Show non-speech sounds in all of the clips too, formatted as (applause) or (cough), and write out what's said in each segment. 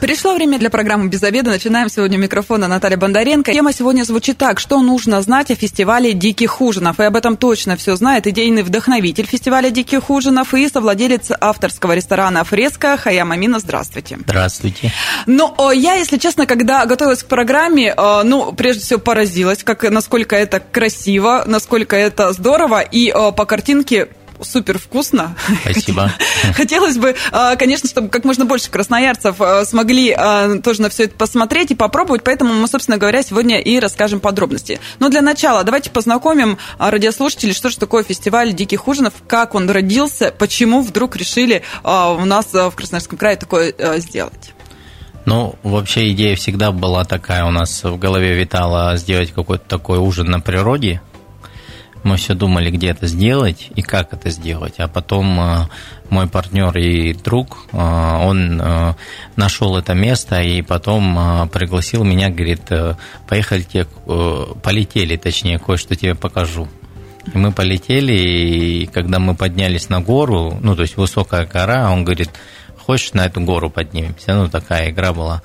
Пришло время для программы «Без обеда». Начинаем сегодня микрофона Наталья Бондаренко. Тема сегодня звучит так. Что нужно знать о фестивале «Диких ужинов»? И об этом точно все знает идейный вдохновитель фестиваля «Диких ужинов» и совладелец авторского ресторана «Фреска» Хаяма Мина. Здравствуйте. Здравствуйте. Ну, я, если честно, когда готовилась к программе, ну, прежде всего поразилась, как, насколько это красиво, насколько это здорово. И по картинке супер вкусно. Спасибо. Хотелось бы, а, конечно, чтобы как можно больше красноярцев а, смогли а, тоже на все это посмотреть и попробовать, поэтому мы, собственно говоря, сегодня и расскажем подробности. Но для начала давайте познакомим радиослушателей, что же такое фестиваль диких ужинов, как он родился, почему вдруг решили у нас в Красноярском крае такое сделать. Ну, вообще идея всегда была такая у нас в голове витала сделать какой-то такой ужин на природе, мы все думали, где это сделать и как это сделать. А потом э, мой партнер и друг, э, он э, нашел это место и потом пригласил меня, говорит, поехали, полетели, точнее, кое-что тебе покажу. И мы полетели, и когда мы поднялись на гору, ну, то есть высокая гора, он говорит, хочешь на эту гору поднимемся? Ну, такая игра была.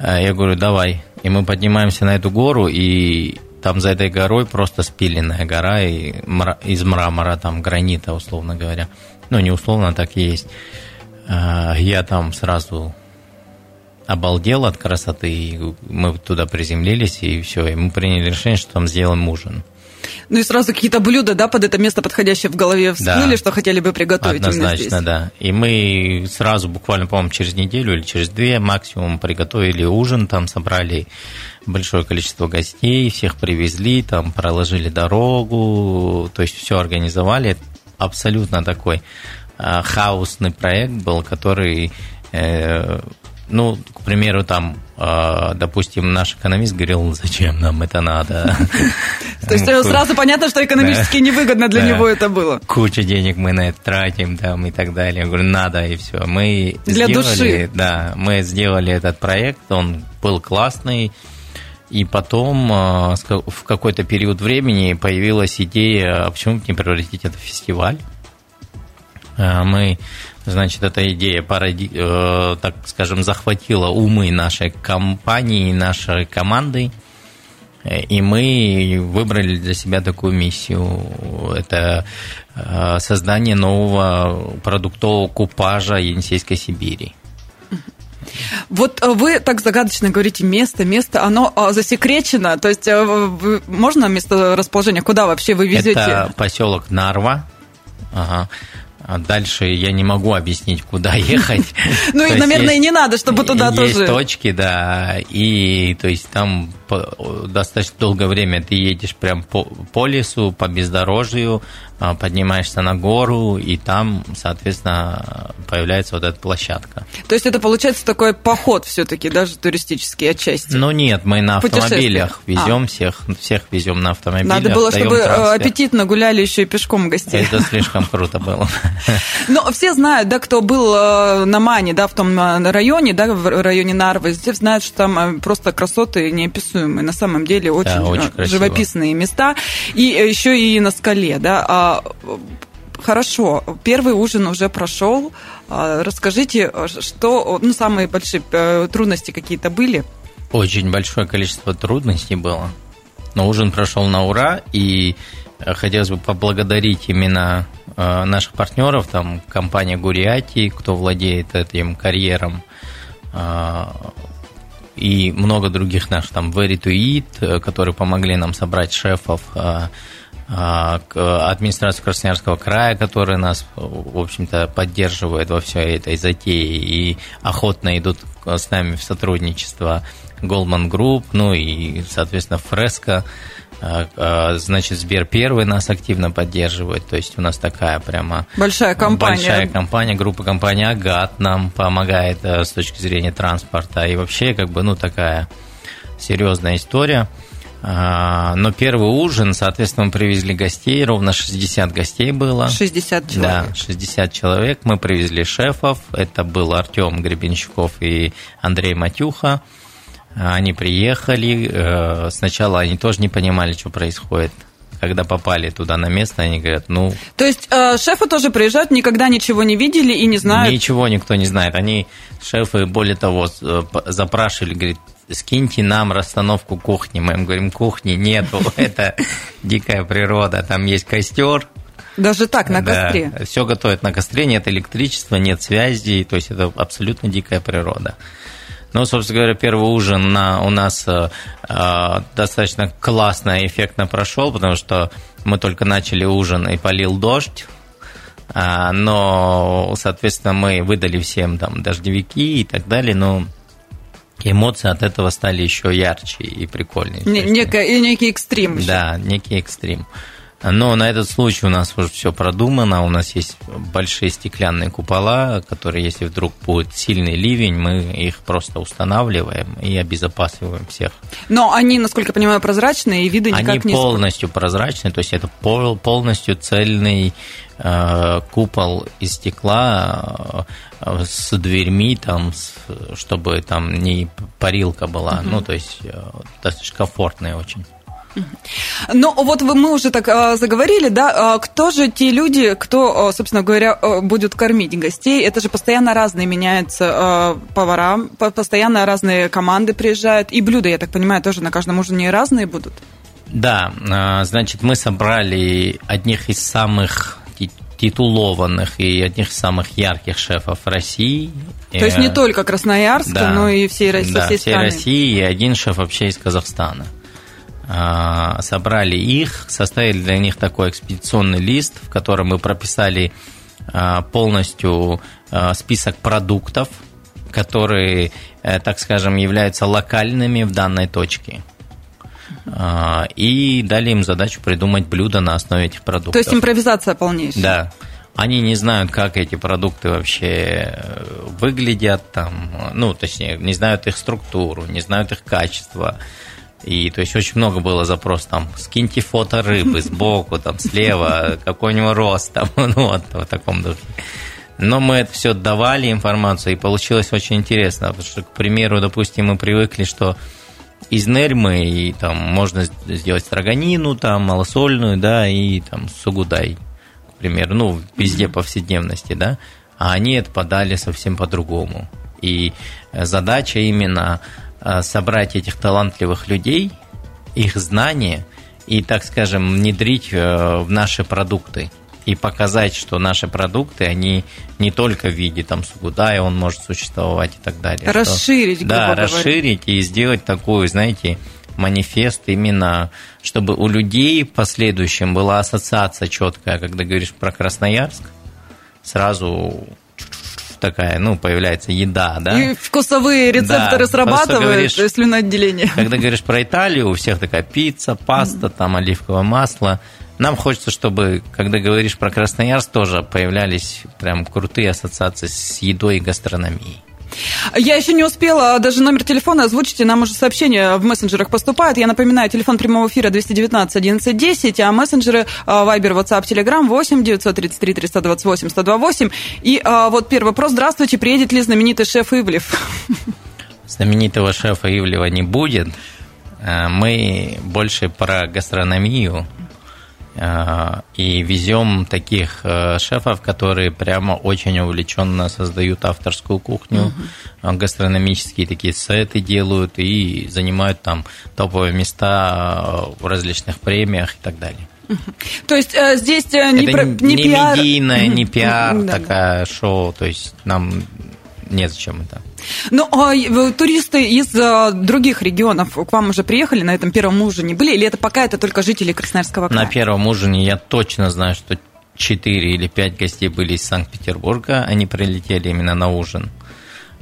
Я говорю, давай. И мы поднимаемся на эту гору, и там за этой горой просто спиленная гора и из мрамора, там гранита, условно говоря. Ну, не условно, так и есть. А, я там сразу обалдел от красоты, и мы туда приземлились, и все, и мы приняли решение, что там сделаем ужин. Ну и сразу какие-то блюда, да, под это место подходящее в голове всплыли, да. что хотели бы приготовить Однозначно, да. И мы сразу, буквально, по-моему, через неделю или через две максимум приготовили ужин, там собрали большое количество гостей, всех привезли, там проложили дорогу, то есть все организовали. Абсолютно такой э, хаосный проект был, который э, ну, к примеру, там, э, допустим, наш экономист говорил, «Ну, зачем нам это надо. То есть сразу понятно, что экономически невыгодно для него это было. Куча денег мы на это тратим там и так далее. Я говорю, надо, и все. Мы для души. Да, мы сделали этот проект, он был классный. И потом э, в какой-то период времени появилась идея, а почему бы не превратить это в фестиваль. Э, мы Значит, эта идея, породи, э, так скажем, захватила умы нашей компании, нашей команды. И мы выбрали для себя такую миссию. Это э, создание нового продуктового купажа Енисейской Сибири. Вот э, вы так загадочно говорите место, место, оно засекречено, то есть э, можно место расположения, куда вообще вы везете? Это поселок Нарва, ага. А дальше я не могу объяснить, куда (laughs) ехать. Ну и, наверное, и не надо, чтобы туда тоже. Есть точки, да, и то есть там достаточно долгое время ты едешь прям по, лесу, по бездорожью, поднимаешься на гору, и там, соответственно, появляется вот эта площадка. То есть это получается такой поход все-таки, даже туристический отчасти? Ну нет, мы на автомобилях везем а. всех, всех везем на автомобилях. Надо было, чтобы э, трансфер. аппетитно гуляли еще и пешком гостей. Это слишком круто было. (laughs) Но все знают, да, кто был э, на Мане, да, в том э, районе, да, в районе Нарвы, все знают, что там просто красоты неописуемые. На самом деле очень, да, очень живописные места. И еще и на скале, да. А, хорошо, первый ужин уже прошел. А, расскажите, что, ну, самые большие э, трудности какие-то были? Очень большое количество трудностей было. Но ужин прошел на ура, и э, хотелось бы поблагодарить именно э, наших партнеров, там компания Гуриати, кто владеет этим карьером, и много других наших, там, Very to Eat, которые помогли нам собрать шефов, а, к администрации Красноярского края, которая нас, в общем-то, поддерживает во всей этой затее и охотно идут с нами в сотрудничество Goldman Group, ну и, соответственно, Фреско. А, а, значит, Сбер первый нас активно поддерживает, то есть у нас такая прямо большая компания, большая компания, группа компаний Агат нам помогает э, с точки зрения транспорта и вообще как бы ну такая серьезная история. А, но первый ужин, соответственно, мы привезли гостей, ровно 60 гостей было. 60 человек. Да, 60 человек. Мы привезли шефов, это был Артем Гребенщиков и Андрей Матюха. Они приехали, э, сначала они тоже не понимали, что происходит, когда попали туда на место, они говорят, ну... То есть э, шефы тоже приезжают, никогда ничего не видели и не знают? Ничего никто не знает. Они, шефы, более того, э, запрашивали, говорит, скиньте нам расстановку кухни. Мы им говорим, кухни нету, (laughs) это дикая природа, там есть костер, даже так, на да, костре? Все готовят на костре, нет электричества, нет связи, то есть это абсолютно дикая природа. Ну, собственно говоря, первый ужин на, у нас э, э, достаточно классно и эффектно прошел, потому что мы только начали ужин и полил дождь. А, но, соответственно, мы выдали всем там дождевики и так далее, но эмоции от этого стали еще ярче и прикольнее. Не, некий, некий экстрим. Да, некий экстрим. Но на этот случай у нас уже все продумано, у нас есть большие стеклянные купола, которые, если вдруг будет сильный ливень, мы их просто устанавливаем и обезопасиваем всех. Но они, насколько я понимаю, прозрачные и виды никак они не... Они полностью прозрачные, то есть это полностью цельный э, купол из стекла э, с дверьми, там, чтобы там не парилка была, угу. ну, то есть э, достаточно комфортная очень. Ну, вот вы, мы уже так э, заговорили, да, а кто же те люди, кто, собственно говоря, будет кормить гостей? Это же постоянно разные меняются э, повара, постоянно разные команды приезжают, и блюда, я так понимаю, тоже на каждом ужине разные будут? Да, значит, мы собрали одних из самых титулованных и одних из самых ярких шефов России. То есть не только Красноярска, да, но и всей. Да, всей, всей России и один шеф вообще из Казахстана. А, собрали их, составили для них такой экспедиционный лист, в котором мы прописали а, полностью а, список продуктов, которые, э, так скажем, являются локальными в данной точке. И дали им задачу придумать блюдо на основе этих продуктов. То есть импровизация полнейшая. Да. Они не знают, как эти продукты вообще э, выглядят, там, ну, точнее, не знают их структуру, не знают их качество, и то есть очень много было запросов, там, скиньте фото рыбы сбоку, там, слева, какой у него рост, там, (laughs) ну, вот, в таком духе. Но мы это все давали информацию, и получилось очень интересно, потому что, к примеру, допустим, мы привыкли, что из нермы и там можно сделать строганину, там, малосольную, да, и там сугудай, к примеру, ну, везде повседневности, да, а они это подали совсем по-другому. И задача именно Э, собрать этих талантливых людей, их знания и, так скажем, внедрить э, в наши продукты и показать, что наши продукты, они не только в виде там сугудая, он может существовать и так далее. Расширить, что, Да, расширить и сделать такую, знаете, манифест именно, чтобы у людей в последующем была ассоциация четкая, когда говоришь про Красноярск, сразу такая, ну, появляется еда, да. И вкусовые рецепторы да, срабатывают, говоришь, слюноотделение. Когда говоришь про Италию, у всех такая пицца, паста, там оливковое масло. Нам хочется, чтобы, когда говоришь про Красноярск, тоже появлялись прям крутые ассоциации с едой и гастрономией. Я еще не успела даже номер телефона озвучить, нам уже сообщения в мессенджерах поступают. Я напоминаю, телефон прямого эфира 219 1110, а мессенджеры а, Viber, WhatsApp, Telegram 8 933 328 128. И а, вот первый вопрос. Здравствуйте, приедет ли знаменитый шеф Ивлев? Знаменитого шефа Ивлева не будет. А, мы больше про гастрономию Э, и везем таких э, шефов, которые прямо очень увлеченно создают авторскую кухню, угу. гастрономические такие сеты делают и занимают там топовые места в различных премиях и так далее. То есть здесь не, Это не, не пиар... медийное, не пиар, да, такая шоу, то есть нам незачем это. Ну, а туристы из а, других регионов к вам уже приехали на этом первом ужине? Были или это пока это только жители Красноярского края? На первом ужине я точно знаю, что 4 или 5 гостей были из Санкт-Петербурга, они прилетели именно на ужин.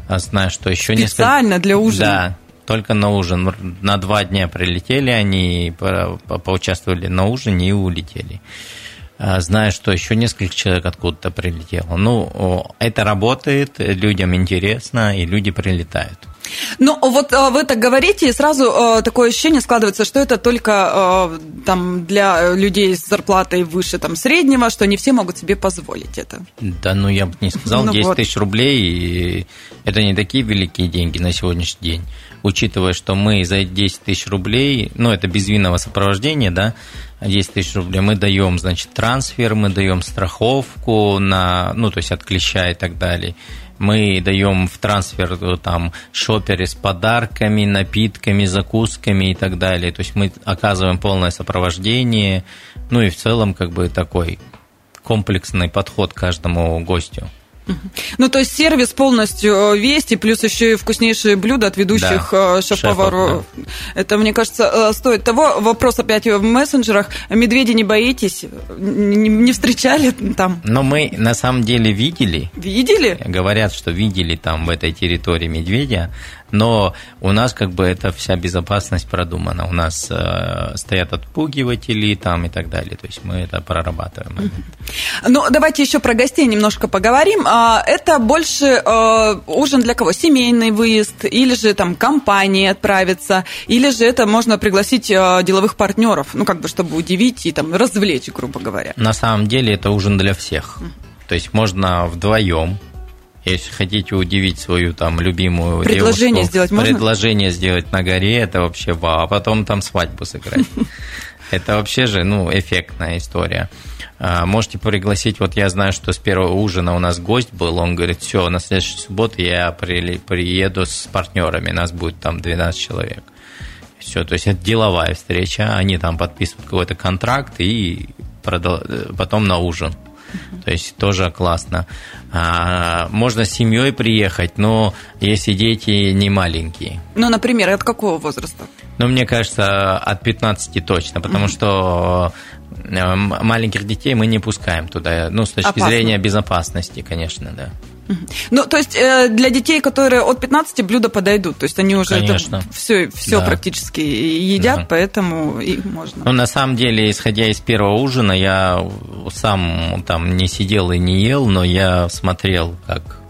А знаю, что еще Специально несколько... Специально для ужина? Да, только на ужин. На два дня прилетели, они поучаствовали на ужине и улетели. А, знаю, что еще несколько человек откуда-то прилетело. Ну, это работает, людям интересно, и люди прилетают. Ну, вот а, вы так говорите, и сразу а, такое ощущение складывается, что это только там, для людей с зарплатой выше там, среднего, что не все могут себе позволить это. Да, ну я бы не сказал, ну, 10 вот. тысяч рублей, это не такие великие деньги на сегодняшний день. Учитывая, что мы за 10 тысяч рублей, ну, это без винного сопровождения, да, 10 тысяч рублей, мы даем, значит, трансфер, мы даем страховку на, ну, то есть от клеща и так далее. Мы даем в трансфер э, там шоперы с подарками, напитками, закусками и так далее. То есть мы оказываем полное сопровождение, ну и в целом как бы такой комплексный подход к каждому гостю. Ну, то есть сервис полностью э, весь, и плюс еще и вкуснейшие блюда от ведущих да, э, шеф-поваров. Да. Это, мне кажется, э, стоит того. Вопрос опять в мессенджерах. Медведи не боитесь? Не, не встречали там? Но мы на самом деле видели. Видели? Говорят, что видели там в этой территории медведя но у нас как бы эта вся безопасность продумана. У нас э, стоят отпугиватели там и так далее. То есть мы это прорабатываем. Ну, давайте еще про гостей немножко поговорим. А, это больше э, ужин для кого? Семейный выезд? Или же там компания отправиться? Или же это можно пригласить э, деловых партнеров? Ну, как бы, чтобы удивить и там развлечь, грубо говоря. На самом деле это ужин для всех. То есть можно вдвоем если хотите удивить свою там любимую предложение девушку, сделать можно? предложение сделать на горе, это вообще вау, а потом там свадьбу сыграть. (laughs) Это вообще же, ну, эффектная история. А, можете пригласить, вот я знаю, что с первого ужина у нас гость был, он говорит, все, на следующую субботу я приеду с партнерами, нас будет там 12 человек. Все, то есть это деловая встреча, они там подписывают какой-то контракт и потом на ужин. То есть тоже классно. А, можно с семьей приехать, но если дети не маленькие. Ну, например, от какого возраста? Ну, мне кажется, от 15 точно, потому mm-hmm. что э, маленьких детей мы не пускаем туда, ну, с точки Опасно. зрения безопасности, конечно, да. Ну, то есть э, для детей, которые от 15 блюда подойдут, то есть они уже Конечно. это все, все да. практически едят, да. поэтому и можно. Ну, на самом деле, исходя из первого ужина, я сам там не сидел и не ел, но я смотрел, как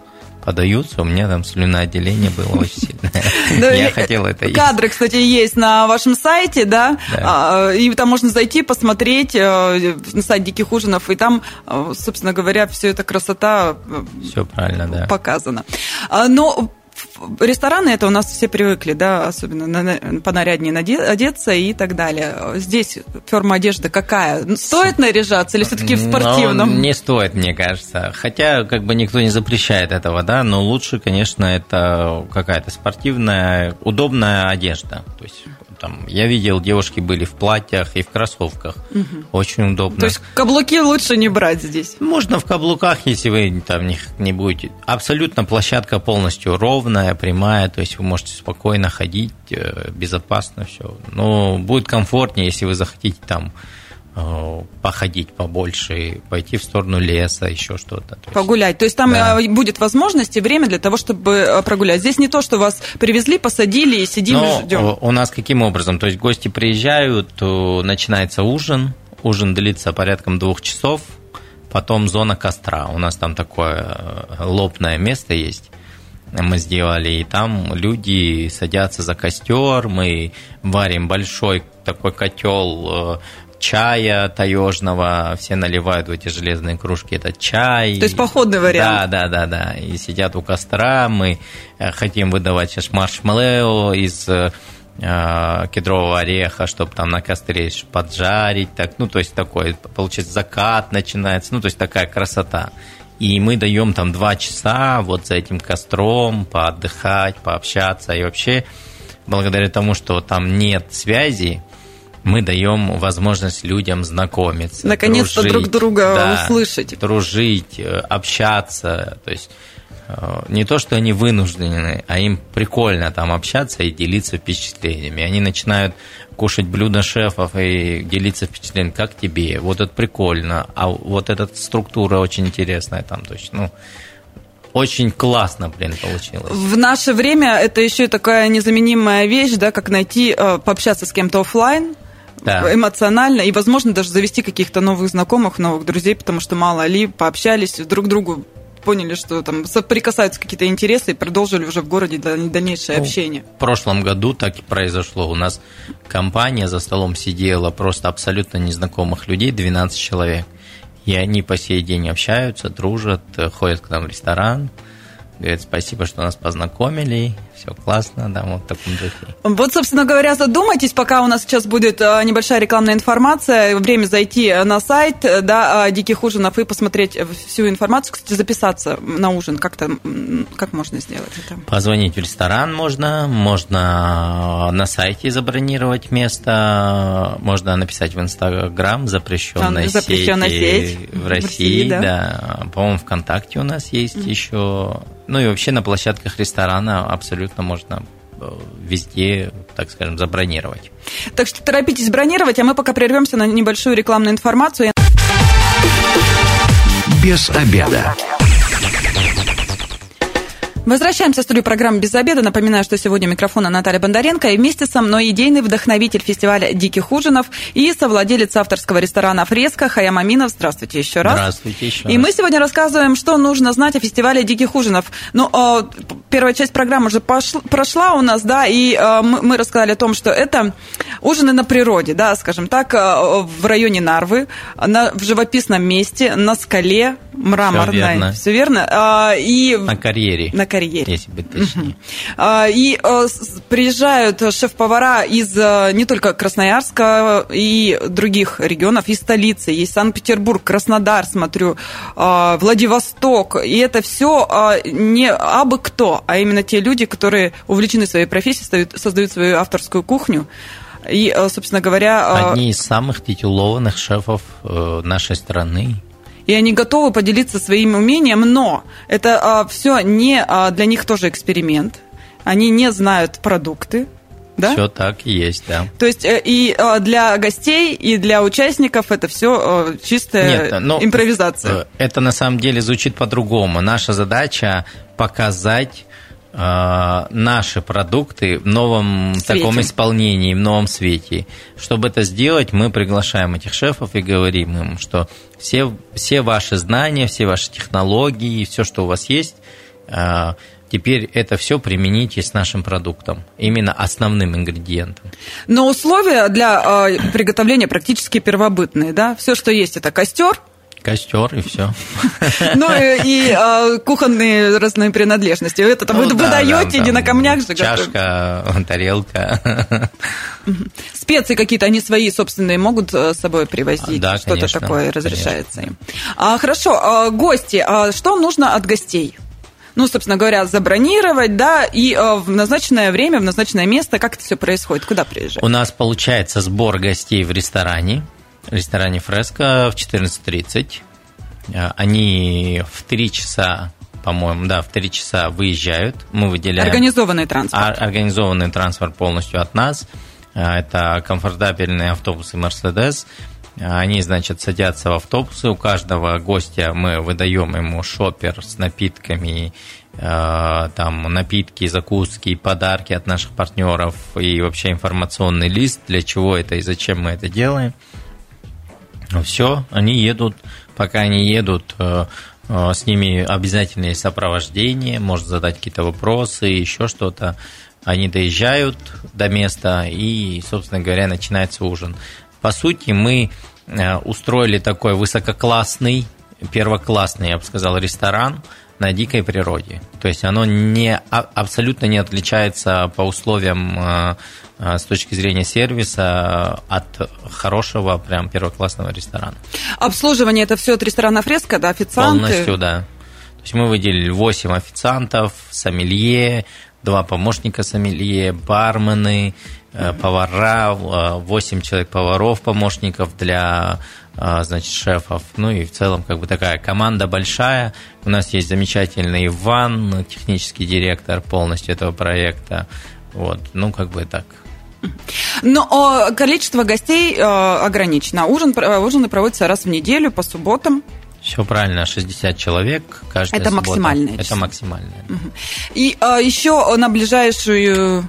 подаются, у меня там слюноотделение было (laughs) очень сильное. Я хотел это есть. Кадры, кстати, есть на вашем сайте, да, а, и там можно зайти, посмотреть э, на сайт Диких ужинов, и там, э, собственно говоря, все эта красота э, все правильно, да. показана. Но рестораны это у нас все привыкли, да, особенно на, понаряднее одеться и так далее. Здесь форма одежды какая? Ну, стоит наряжаться или все-таки в спортивном? Ну, не стоит, мне кажется. Хотя, как бы никто не запрещает этого, да, но лучше, конечно, это какая-то спортивная, удобная одежда. То есть там, я видел, девушки были в платьях и в кроссовках. Угу. Очень удобно. То есть каблуки лучше не брать здесь? Можно в каблуках, если вы там не, не будете. Абсолютно площадка полностью ровная, прямая, то есть вы можете спокойно ходить, э, безопасно все. Но будет комфортнее, если вы захотите там походить побольше, пойти в сторону леса, еще что-то. То Погулять. То есть там да. Э, будет возможность и время для того, чтобы э, прогулять. Здесь не то, что вас привезли, посадили и сидим Но и ждем. У нас каким образом? То есть гости приезжают, начинается ужин, ужин длится порядком двух часов, потом зона костра. У нас там такое лобное место есть мы сделали, и там люди садятся за костер, мы варим большой такой котел чая таежного, все наливают в эти железные кружки этот чай. То есть походный вариант. Да, да, да, да. И сидят у костра, мы э, хотим выдавать сейчас маршмеллоу из э, кедрового ореха, чтобы там на костре поджарить, так, ну, то есть такой, получается, закат начинается, ну, то есть такая красота. И мы даем там два часа вот за этим костром поотдыхать, пообщаться, и вообще благодаря тому, что там нет связи, мы даем возможность людям знакомиться. Наконец-то друг друга да, услышать. Дружить, э, общаться. То есть э, не то, что они вынуждены, а им прикольно там общаться и делиться впечатлениями. Они начинают кушать блюда шефов и делиться впечатлениями, как тебе, вот это прикольно, а вот эта структура очень интересная там, то есть, ну, очень классно, блин, получилось. В наше время это еще и такая незаменимая вещь, да, как найти, э, пообщаться с кем-то офлайн, да. эмоционально и, возможно, даже завести каких-то новых знакомых, новых друзей, потому что мало ли пообщались друг другу поняли, что там соприкасаются какие-то интересы и продолжили уже в городе дальнейшее ну, общение. В прошлом году так и произошло. У нас компания за столом сидела просто абсолютно незнакомых людей, 12 человек. И они по сей день общаются, дружат, ходят к нам в ресторан, говорят спасибо, что нас познакомили, все классно, да, вот в таком духе. Вот, собственно говоря, задумайтесь, пока у нас сейчас будет э, небольшая рекламная информация, время зайти на сайт, да, Диких ужинов и посмотреть всю информацию, кстати, записаться на ужин, как-то, как можно сделать это? Позвонить в ресторан можно, можно на сайте забронировать место, можно написать в Инстаграм запрещенная, запрещенная сеть, сеть в России, в России да. да. По-моему, ВКонтакте у нас есть mm-hmm. еще. Ну и вообще на площадках ресторана абсолютно можно э, везде, так скажем, забронировать. Так что торопитесь бронировать, а мы пока прервемся на небольшую рекламную информацию. Без обеда. Возвращаемся в студию программы «Без обеда». Напоминаю, что сегодня микрофона Наталья Бондаренко. И вместе со мной идейный вдохновитель фестиваля «Диких ужинов» и совладелец авторского ресторана «Фреска» Хаям Аминов. Здравствуйте еще раз. Здравствуйте еще И раз. мы сегодня рассказываем, что нужно знать о фестивале «Диких ужинов». Ну, а, первая часть программы уже пошла, прошла у нас, да, и а, мы рассказали о том, что это ужины на природе, да, скажем так, а, в районе Нарвы, на, в живописном месте, на скале, мраморной. Все верно. Все верно. И на карьере. На карьере. Если быть точнее. И э, приезжают шеф-повара из э, не только Красноярска и других регионов, из столицы. Есть Санкт-Петербург, Краснодар, смотрю, э, Владивосток. И это все не абы кто, а именно те люди, которые увлечены своей профессией, создают свою авторскую кухню. И, собственно говоря... Одни из самых титулованных шефов нашей страны и они готовы поделиться своим умением, но это а, все не а, для них тоже эксперимент. Они не знают продукты, да? Все так и есть, да. То есть э, и а, для гостей, и для участников это все чистая Нет, но импровизация. Э, это на самом деле звучит по-другому. Наша задача показать Э, наши продукты в новом свете. таком исполнении, в новом свете. Чтобы это сделать, мы приглашаем этих шефов и говорим им, что все, все ваши знания, все ваши технологии, все, что у вас есть, э, теперь это все примените с нашим продуктом, именно основным ингредиентом. Но условия для э, приготовления практически первобытные, да? Все, что есть, это костер, Костер и все. (laughs) Ну и а, кухонные разные принадлежности. Это вы даете не на камнях же. Чашка, (laughs) тарелка. Специи какие-то они свои собственные могут э, с собой привозить. Да, Что-то такое разрешается им. А, хорошо, а, гости. Что нужно от гостей? ну, собственно говоря, забронировать, да, и э, в назначенное время, в назначенное место, как это все происходит, куда приезжать? У нас получается сбор гостей в ресторане, ресторане «Фреско» в 14.30. Э, они в 3 часа по-моему, да, в 3 часа выезжают. Мы выделяем... Организованный транспорт. Организованный транспорт полностью от нас. Э, это комфортабельные автобусы «Мерседес». Они, значит, садятся в автобусы. У каждого гостя мы выдаем ему шопер с напитками, там напитки, закуски, подарки от наших партнеров и вообще информационный лист, для чего это и зачем мы это делаем. Все, они едут, пока они едут, э, э, с ними обязательно есть сопровождение, может задать какие-то вопросы, еще что-то. Они доезжают до места и, собственно говоря, начинается ужин. По сути, мы э, устроили такой высококлассный, первоклассный, я бы сказал, ресторан на дикой природе. То есть оно не, а, абсолютно не отличается по условиям Э, с точки зрения сервиса от хорошего, прям первоклассного ресторана. Обслуживание это все от ресторана Фреска, да, официанты? Полностью, да. То есть мы выделили 8 официантов, сомелье, два помощника сомелье, бармены, э, повара, 8 э, человек поваров, помощников для значит, шефов. Ну и в целом как бы такая команда большая. У нас есть замечательный Иван, технический директор полностью этого проекта. Вот, ну как бы так. Но количество гостей э, ограничено. Ужин, э, ужины проводятся раз в неделю по субботам. Все правильно, 60 человек каждая Это суббота. максимальное. Это максимальное. И а, еще на ближайшую,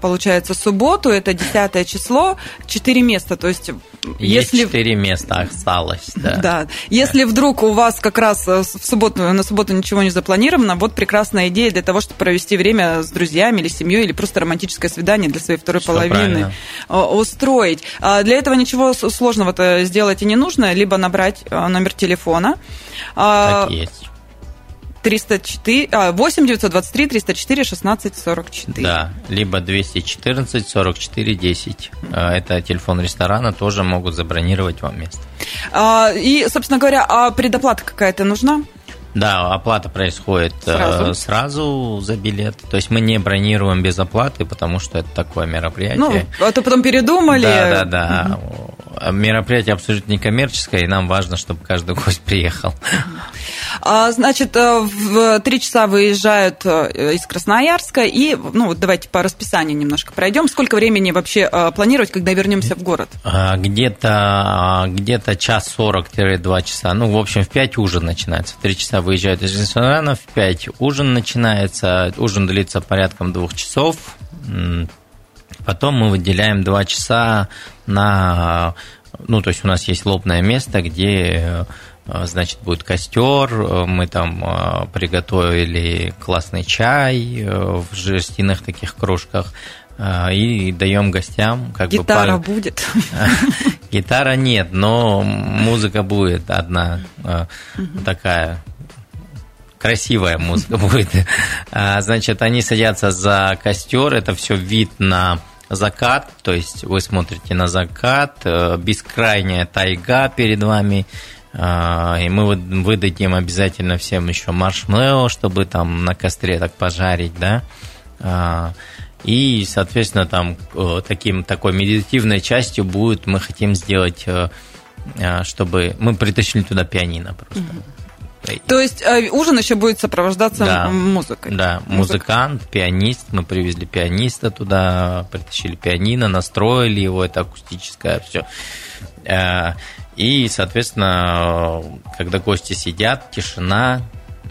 получается, субботу, это 10 число, 4 места. То есть, есть если... 4 места осталось, да. Да. Если вдруг у вас как раз в субботу, на субботу ничего не запланировано, вот прекрасная идея для того, чтобы провести время с друзьями или семьей, или просто романтическое свидание для своей второй Все половины правильно. устроить. А для этого ничего сложного-то сделать и не нужно, либо набрать номер телефона, а, так есть. 304, а, 8 923 304 16 44. Да, либо 214 44 10. Это телефон ресторана, тоже могут забронировать вам место. А, и, собственно говоря, а предоплата какая-то нужна? Да, оплата происходит э, сразу. сразу за билет. То есть мы не бронируем без оплаты, потому что это такое мероприятие. Ну, а то потом передумали. Да, да, да. Угу. Мероприятие абсолютно некоммерческое, и нам важно, чтобы каждый гость (laughs) приехал. А, значит, э, в три часа выезжают э, из Красноярска, и, ну, вот давайте по расписанию немножко пройдем. Сколько времени вообще планировать, когда вернемся в город? А, где-то где час сорок-два часа. Ну, в общем, в пять ужин начинается. В три часа выезжают из ресторана, в 5 ужин начинается, ужин длится порядком двух часов, потом мы выделяем 2 часа на, ну, то есть у нас есть лобное место, где значит, будет костер, мы там приготовили классный чай в жестяных таких кружках, и даем гостям как Гитара бы... будет? (laughs) Гитара нет, но музыка будет одна такая красивая музыка (laughs) будет. А, значит, они садятся за костер, это все вид на закат, то есть вы смотрите на закат, э, бескрайняя тайга перед вами, а, и мы выдадим обязательно всем еще маршмеллоу, чтобы там на костре так пожарить, да, а, и, соответственно, там э, таким, такой медитативной частью будет, мы хотим сделать, э, чтобы мы притащили туда пианино просто. Mm-hmm. То есть э, ужин еще будет сопровождаться да, музыкой? Да, музыкант, пианист. Мы привезли пианиста туда, притащили пианино, настроили его, это акустическое все. Э, и, соответственно, когда гости сидят, тишина,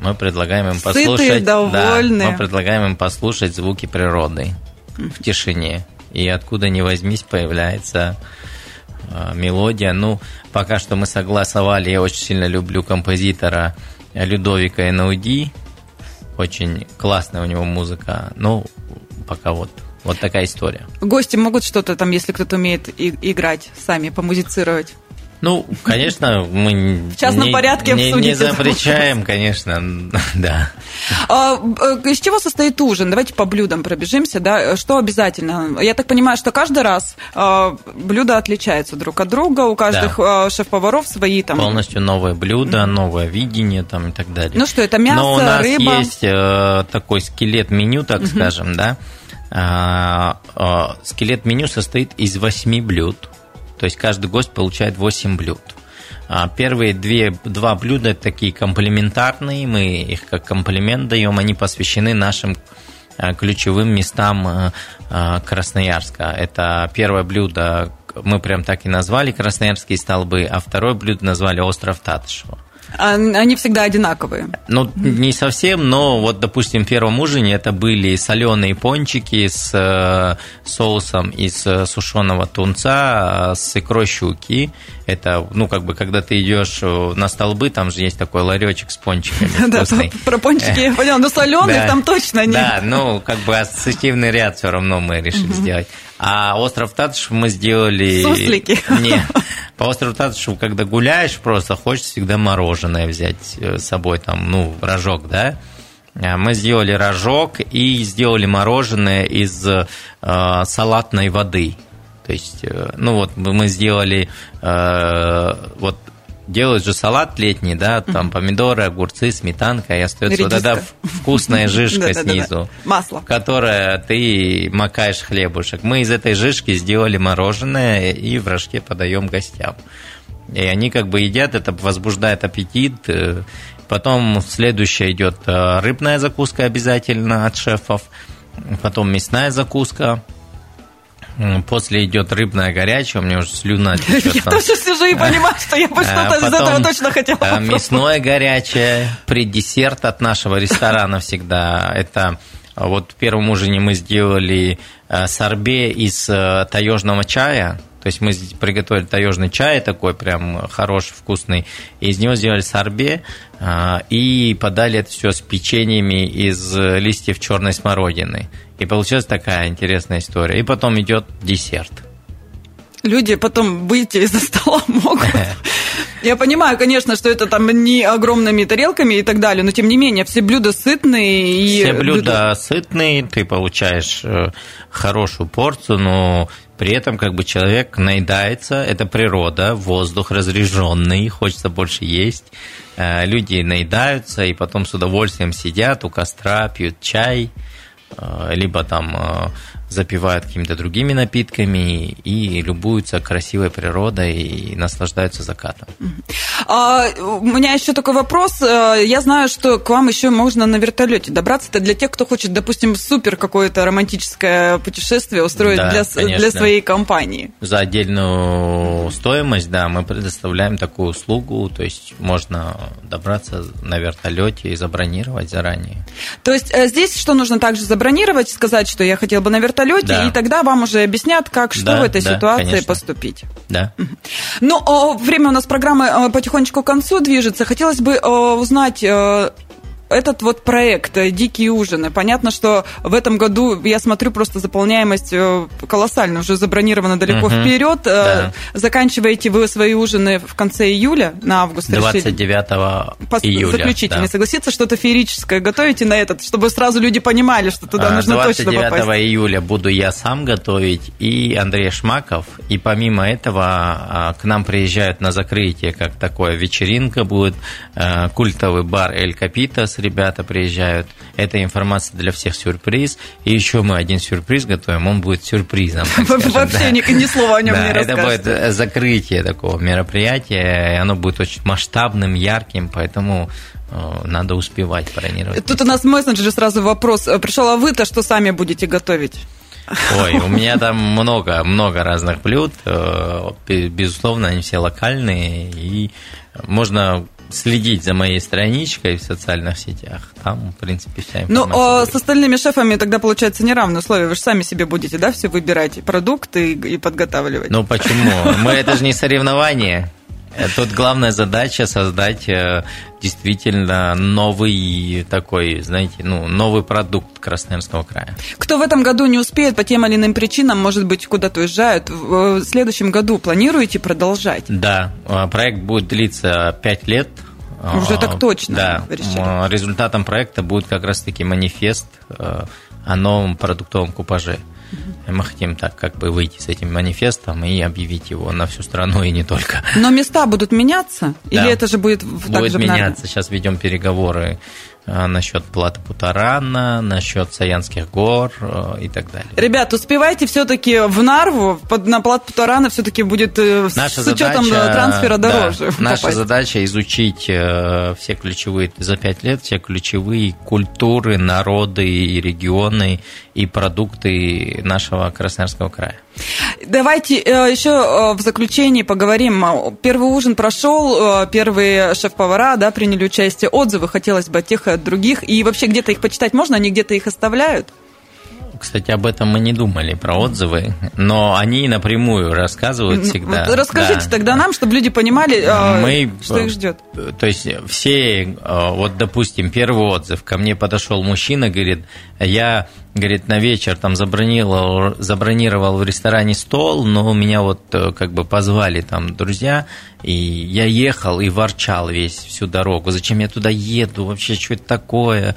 мы предлагаем им послушать. Сытые, довольные. Да, мы предлагаем им послушать звуки природы в тишине. И откуда ни возьмись появляется мелодия. Ну, пока что мы согласовали, я очень сильно люблю композитора Людовика Энауди, очень классная у него музыка, ну, пока вот вот такая история. Гости могут что-то там, если кто-то умеет и- играть, сами помузицировать? Ну, конечно, мы в частном не, порядке не, не запрещаем, конечно, (laughs) да. А, э, из чего состоит ужин? Давайте по блюдам пробежимся, да. Что обязательно? Я так понимаю, что каждый раз а, блюда отличаются друг от друга, у каждых да. шеф-поваров свои там. Полностью новое блюдо, новое видение там и так далее. Ну что, это мясо, Но у нас рыба? есть э, такой скелет меню, так скажем, да. А, скелет меню состоит из восьми блюд то есть каждый гость получает 8 блюд. А первые две, два блюда такие комплементарные, мы их как комплимент даем, они посвящены нашим а, ключевым местам а, Красноярска. Это первое блюдо, мы прям так и назвали Красноярские столбы, а второе блюдо назвали остров Татышева. Они всегда одинаковые. Ну, не совсем, но вот, допустим, в первом ужине это были соленые пончики с э, соусом из э, сушеного тунца э, с икрой щуки. Это, ну, как бы, когда ты идешь на столбы, там же есть такой ларечек с пончиками (laughs) Да, про пончики я поняла, но соленых там точно нет. Да, ну, как бы ассоциативный ряд все равно мы решили сделать. А остров Татышев мы сделали... Суслики. (laughs) Нет. По острову Татышеву, когда гуляешь, просто хочешь всегда мороженое взять э, с собой, там, ну, рожок, да? А мы сделали рожок и сделали мороженое из э, салатной воды. То есть, э, ну вот мы сделали э, вот делают же салат летний, да, там помидоры, огурцы, сметанка, и остается вот эта вкусная жижка (laughs) снизу. Масло. Которое ты макаешь хлебушек. Мы из этой жижки сделали мороженое и в рожке подаем гостям. И они как бы едят, это возбуждает аппетит. Потом следующая идет э, рыбная закуска обязательно от шефов. Потом мясная закуска, После идет рыбная горячая, у меня уже слюна (laughs) течет. Я тоже сижу и понимаю, что я бы а что-то из этого точно хотела а, Мясное горячее, преддесерт от нашего ресторана всегда. Это вот в первом ужине мы сделали сорбе из э, таежного чая, то есть мы приготовили таежный чай такой прям хороший, вкусный, и из него сделали сорбе э, и подали это все с печеньями из листьев черной смородины. И получилась такая интересная история. И потом идет десерт. Люди потом выйти из-за стола (laughs) могут. (laughs) Я понимаю, конечно, что это там не огромными тарелками и так далее, но тем не менее, все блюда сытные. И все блюда, блюда сытные, ты получаешь э, хорошую порцию, но при этом как бы человек наедается, это природа, воздух разреженный, хочется больше есть. Э, люди наедаются и потом с удовольствием сидят у костра, пьют чай, э, либо там запивают какими-то другими напитками и любуются красивой природой и наслаждаются закатом. А, у меня еще такой вопрос. Э, я знаю, что к вам еще можно на вертолете добраться. Это для тех, кто хочет, допустим, супер какое-то романтическое путешествие устроить да, для, для своей компании. За отдельную стоимость, да, мы предоставляем такую услугу. То есть можно добраться на вертолете и забронировать заранее. То есть э, здесь что нужно также забронировать, сказать, что я хотел бы на вертолете вертолете, да. и тогда вам уже объяснят, как что да, в этой да, ситуации конечно. поступить. Да. Ну, время у нас программы э, потихонечку к концу движется. Хотелось бы э, узнать э, этот вот проект э, «Дикие ужины», понятно, что в этом году, я смотрю, просто заполняемость э, колоссальная, уже забронирована далеко угу, вперед. Э, да. Заканчиваете вы свои ужины в конце июля, на август 29 июля. Заключительный. Да. Согласиться, что-то феерическое готовите на этот, чтобы сразу люди понимали, что туда а, нужно точно попасть? 29 июля буду я сам готовить и Андрей Шмаков. И помимо этого а, к нам приезжают на закрытие, как такое вечеринка будет, культовый бар «Эль Капитас», ребята приезжают. Это информация для всех сюрприз. И еще мы один сюрприз готовим, он будет сюрпризом. (laughs) Вообще ни слова о нем не Это будет э, закрытие такого мероприятия, и оно будет очень масштабным, ярким, поэтому э, надо успевать бронировать. Тут у нас в мессенджере сразу вопрос э, пришел, а вы-то что сами будете готовить? Ой, у меня (laughs) там много, много разных блюд. Безусловно, они все локальные, и можно следить за моей страничкой в социальных сетях. Там, в принципе, вся информация. Ну, а с остальными шефами тогда получается неравные условия. Вы же сами себе будете, да, все выбирать продукты и подготавливать. Ну, почему? Мы это же не соревнование. Тут главная задача создать э, действительно новый такой, знаете, ну, новый продукт Красноярского края. Кто в этом году не успеет по тем или иным причинам, может быть, куда-то уезжают, в следующем году планируете продолжать? Да, проект будет длиться 5 лет. Уже так точно. Да, решили. результатом проекта будет как раз-таки манифест э, о новом продуктовом купаже. (laughs) Мы хотим так как бы выйти с этим манифестом и объявить его на всю страну и не только. Но места будут меняться? Да. Или это же будет... Будет меняться. Сейчас ведем переговоры насчет Плата Путарана, насчет Саянских гор э, и так далее. Ребят, успевайте все-таки в Нарву, на Плат Путарана все-таки будет э, наша с учетом задача, трансфера дороже. Да, наша задача изучить э, все ключевые, за пять лет, все ключевые культуры, народы и регионы и продукты нашего Красноярского края. Давайте еще в заключении поговорим. Первый ужин прошел, первые шеф-повара да, приняли участие. Отзывы хотелось бы от тех от других? И вообще где-то их почитать можно? Они где-то их оставляют? Кстати, об этом мы не думали, про отзывы, но они напрямую рассказывают всегда. Вот расскажите да. тогда нам, чтобы люди понимали, мы, что их ждет. То есть все, вот допустим, первый отзыв, ко мне подошел мужчина, говорит, я говорит, на вечер там забронировал, забронировал в ресторане стол, но меня вот э, как бы позвали там друзья, и я ехал и ворчал весь всю дорогу. Зачем я туда еду? Вообще, что это такое?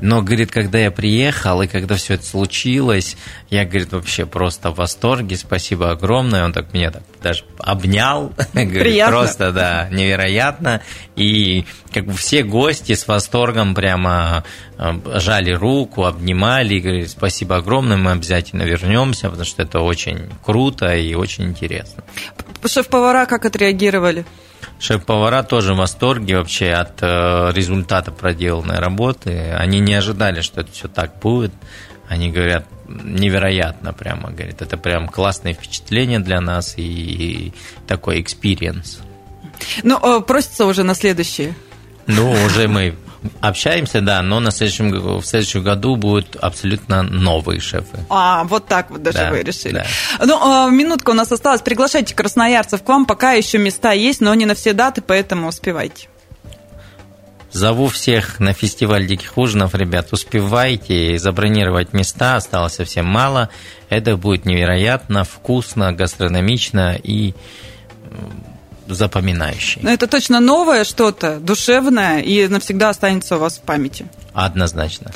Но, говорит, когда я приехал, и когда все это случилось, я, говорит, вообще просто в восторге, спасибо огромное. Он так меня так даже обнял. (laughs) говорит, просто, да, невероятно. И как бы все гости с восторгом прямо э, жали руку, обнимали, говорили, спасибо огромное, мы обязательно вернемся, потому что это очень круто и очень интересно. Шеф-повара как отреагировали? Шеф-повара тоже в восторге вообще от э, результата проделанной работы. Они не ожидали, что это все так будет. Они говорят, невероятно прямо, говорит, это прям классное впечатление для нас и такой experience. Ну, э, просится уже на следующее. Ну, уже мы Общаемся, да, но на следующем, в следующем году будут абсолютно новые шефы. А, вот так вот даже да, вы решили. Да. Ну, а, минутка у нас осталась. Приглашайте красноярцев к вам. Пока еще места есть, но не на все даты, поэтому успевайте. Зову всех на фестиваль диких ужинов, ребят, успевайте забронировать места, осталось совсем мало. Это будет невероятно вкусно, гастрономично и запоминающий. Но это точно новое что-то, душевное, и навсегда останется у вас в памяти. Однозначно.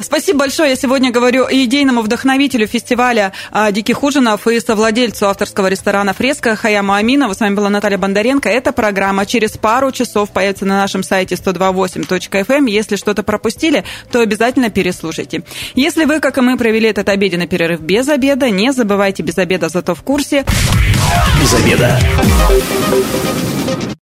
Спасибо большое. Я сегодня говорю идейному вдохновителю фестиваля а, «Диких ужинов» и совладельцу авторского ресторана «Фреска» Хаяму Аминова. С вами была Наталья Бондаренко. Эта программа через пару часов появится на нашем сайте 128.fm. Эм. Если что-то пропустили, то обязательно переслушайте. Если вы, как и мы, провели этот обеденный перерыв без обеда, не забывайте без обеда, зато в курсе. Без обеда.